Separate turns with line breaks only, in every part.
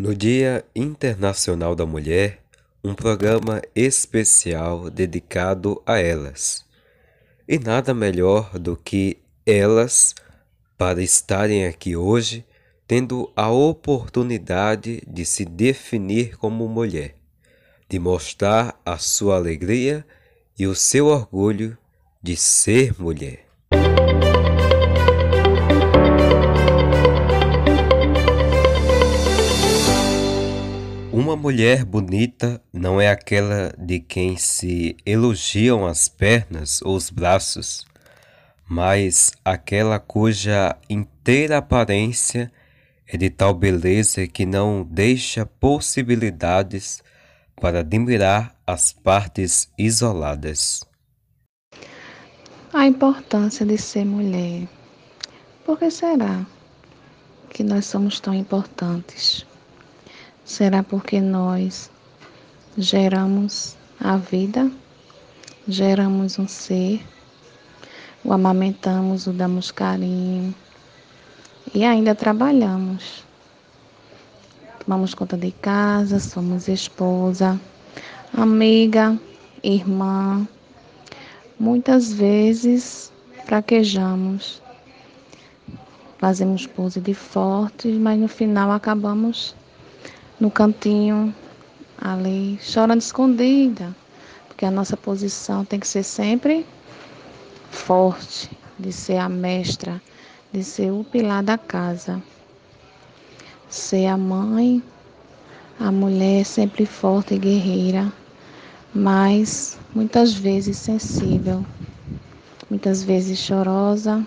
No Dia Internacional da Mulher, um programa especial dedicado a elas. E nada melhor do que elas para estarem aqui hoje tendo a oportunidade de se definir como mulher, de mostrar a sua alegria e o seu orgulho de ser mulher. Uma mulher bonita não é aquela de quem se elogiam as pernas ou os braços, mas aquela cuja inteira aparência é de tal beleza que não deixa possibilidades para admirar as partes isoladas.
A importância de ser mulher. Por que será que nós somos tão importantes? Será porque nós geramos a vida, geramos um ser, o amamentamos, o damos carinho e ainda trabalhamos. Tomamos conta de casa, somos esposa, amiga, irmã. Muitas vezes fraquejamos, fazemos pose de fortes, mas no final acabamos no cantinho, ali, chorando escondida, porque a nossa posição tem que ser sempre forte, de ser a mestra, de ser o pilar da casa, ser a mãe, a mulher sempre forte e guerreira, mas muitas vezes sensível, muitas vezes chorosa,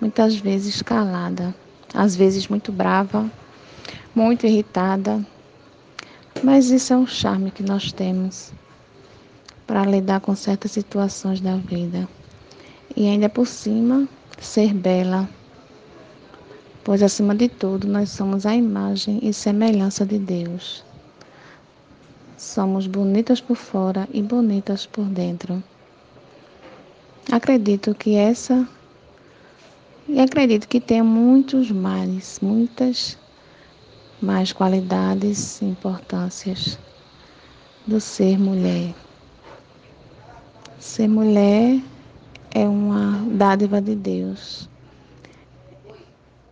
muitas vezes calada, às vezes muito brava muito irritada, mas isso é um charme que nós temos para lidar com certas situações da vida. E ainda por cima, ser bela, pois acima de tudo nós somos a imagem e semelhança de Deus. Somos bonitas por fora e bonitas por dentro. Acredito que essa e acredito que tem muitos males, muitas mais qualidades e importâncias do ser mulher. Ser mulher é uma dádiva de Deus.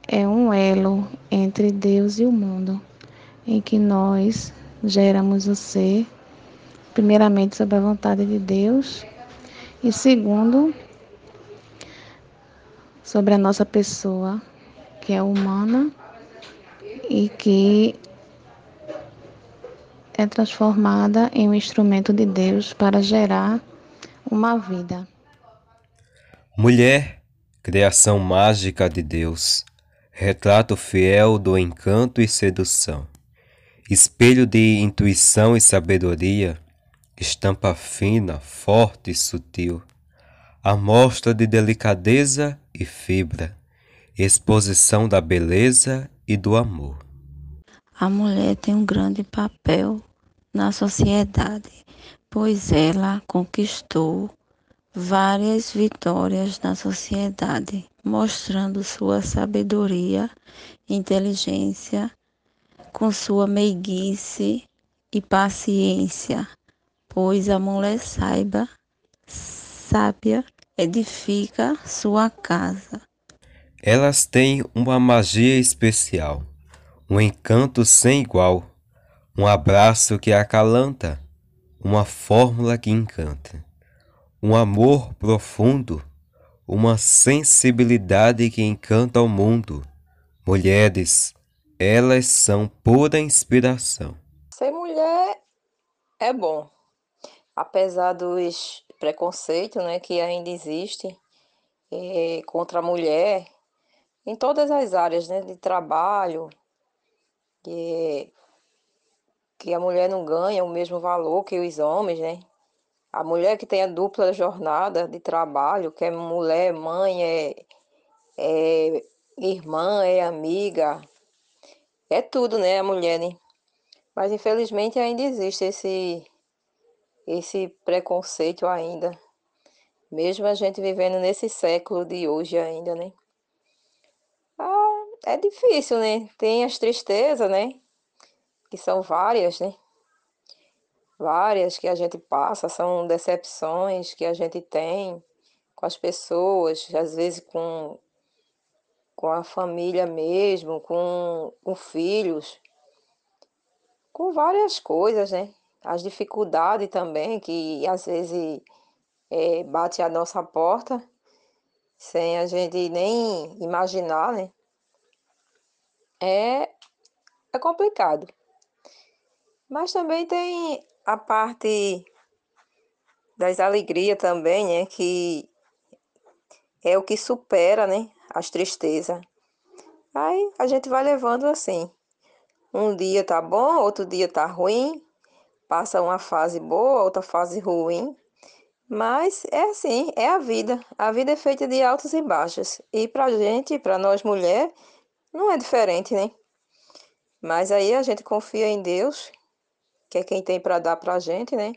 É um elo entre Deus e o mundo, em que nós geramos o ser, primeiramente sob a vontade de Deus, e segundo, sobre a nossa pessoa, que é humana e que é transformada em um instrumento de Deus para gerar uma vida.
Mulher, criação mágica de Deus, retrato fiel do encanto e sedução, espelho de intuição e sabedoria, estampa fina, forte e sutil, amostra de delicadeza e fibra, exposição da beleza e do amor.
A mulher tem um grande papel na sociedade, pois ela conquistou várias vitórias na sociedade, mostrando sua sabedoria, inteligência, com sua meiguice e paciência, pois a mulher saiba, sábia, edifica sua casa.
Elas têm uma magia especial, um encanto sem igual, um abraço que acalanta, uma fórmula que encanta, um amor profundo, uma sensibilidade que encanta o mundo. Mulheres, elas são pura inspiração.
Ser mulher é bom, apesar dos preconceitos né, que ainda existem é, contra a mulher, em todas as áreas né, de trabalho, que, que a mulher não ganha o mesmo valor que os homens, né? A mulher que tem a dupla jornada de trabalho, que é mulher, mãe, é, é irmã, é amiga, é tudo, né? A mulher, né? Mas infelizmente ainda existe esse, esse preconceito ainda. Mesmo a gente vivendo nesse século de hoje ainda, né? É difícil, né? Tem as tristezas, né? que são várias, né? Várias que a gente passa, são decepções que a gente tem com as pessoas, às vezes com, com a família mesmo, com, com filhos, com várias coisas, né? As dificuldades também, que às vezes é, bate a nossa porta sem a gente nem imaginar, né? É, é complicado. Mas também tem a parte das alegrias também, né? Que é o que supera, né? As tristezas. Aí a gente vai levando assim. Um dia tá bom, outro dia tá ruim. Passa uma fase boa, outra fase ruim. Mas é assim, é a vida. A vida é feita de altos e baixos. E pra gente, pra nós mulheres, não é diferente, né? Mas aí a gente confia em Deus, que é quem tem para dar pra gente, né?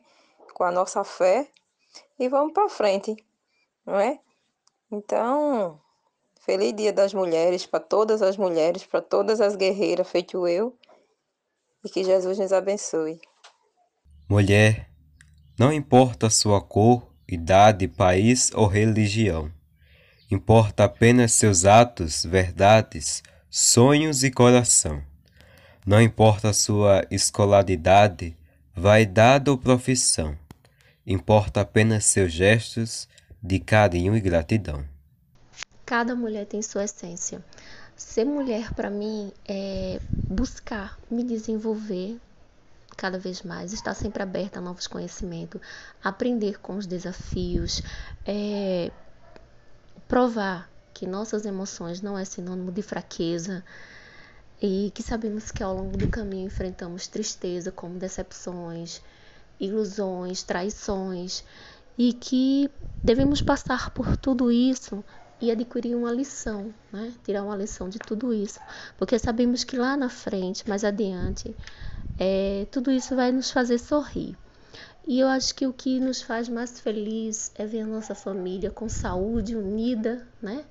Com a nossa fé. E vamos para frente, não é? Então, feliz Dia das Mulheres para todas as mulheres, para todas as guerreiras, feito eu. E que Jesus nos abençoe.
Mulher, não importa a sua cor, idade, país ou religião. Importa apenas seus atos, verdades, sonhos e coração. Não importa a sua escolaridade, vaidade ou profissão. Importa apenas seus gestos de carinho e gratidão.
Cada mulher tem sua essência. Ser mulher para mim é buscar me desenvolver cada vez mais, estar sempre aberta a novos conhecimentos, aprender com os desafios, é, provar que nossas emoções não é sinônimo de fraqueza e que sabemos que ao longo do caminho enfrentamos tristeza como decepções, ilusões, traições e que devemos passar por tudo isso e adquirir uma lição, né? tirar uma lição de tudo isso, porque sabemos que lá na frente, mais adiante, é, tudo isso vai nos fazer sorrir. E eu acho que o que nos faz mais feliz é ver a nossa família com saúde, unida, né?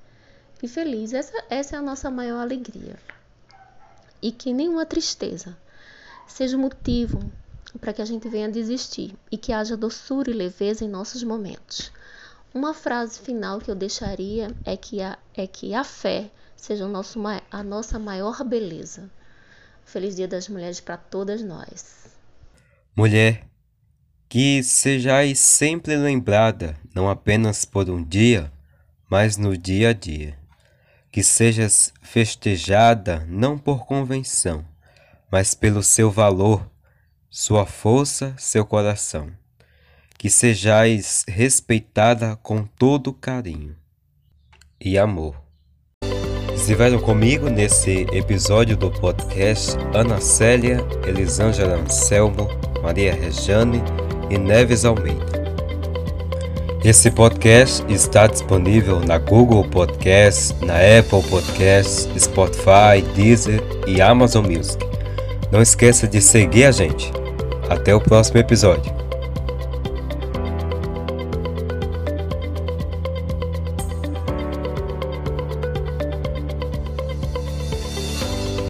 E feliz. Essa, essa é a nossa maior alegria. E que nenhuma tristeza seja motivo para que a gente venha desistir e que haja doçura e leveza em nossos momentos. Uma frase final que eu deixaria é que a, é que a fé seja nosso, a nossa maior beleza. Feliz Dia das Mulheres para todas nós.
Mulher, que sejais sempre lembrada, não apenas por um dia, mas no dia a dia. Que sejas festejada não por convenção, mas pelo seu valor, sua força, seu coração. Que sejais respeitada com todo carinho e amor. Estiveram comigo nesse episódio do podcast Ana Célia, Elisângela Anselmo, Maria Rejane e Neves Almeida. Esse podcast está disponível na Google Podcast, na Apple Podcast, Spotify, Deezer e Amazon Music. Não esqueça de seguir a gente. Até o próximo episódio.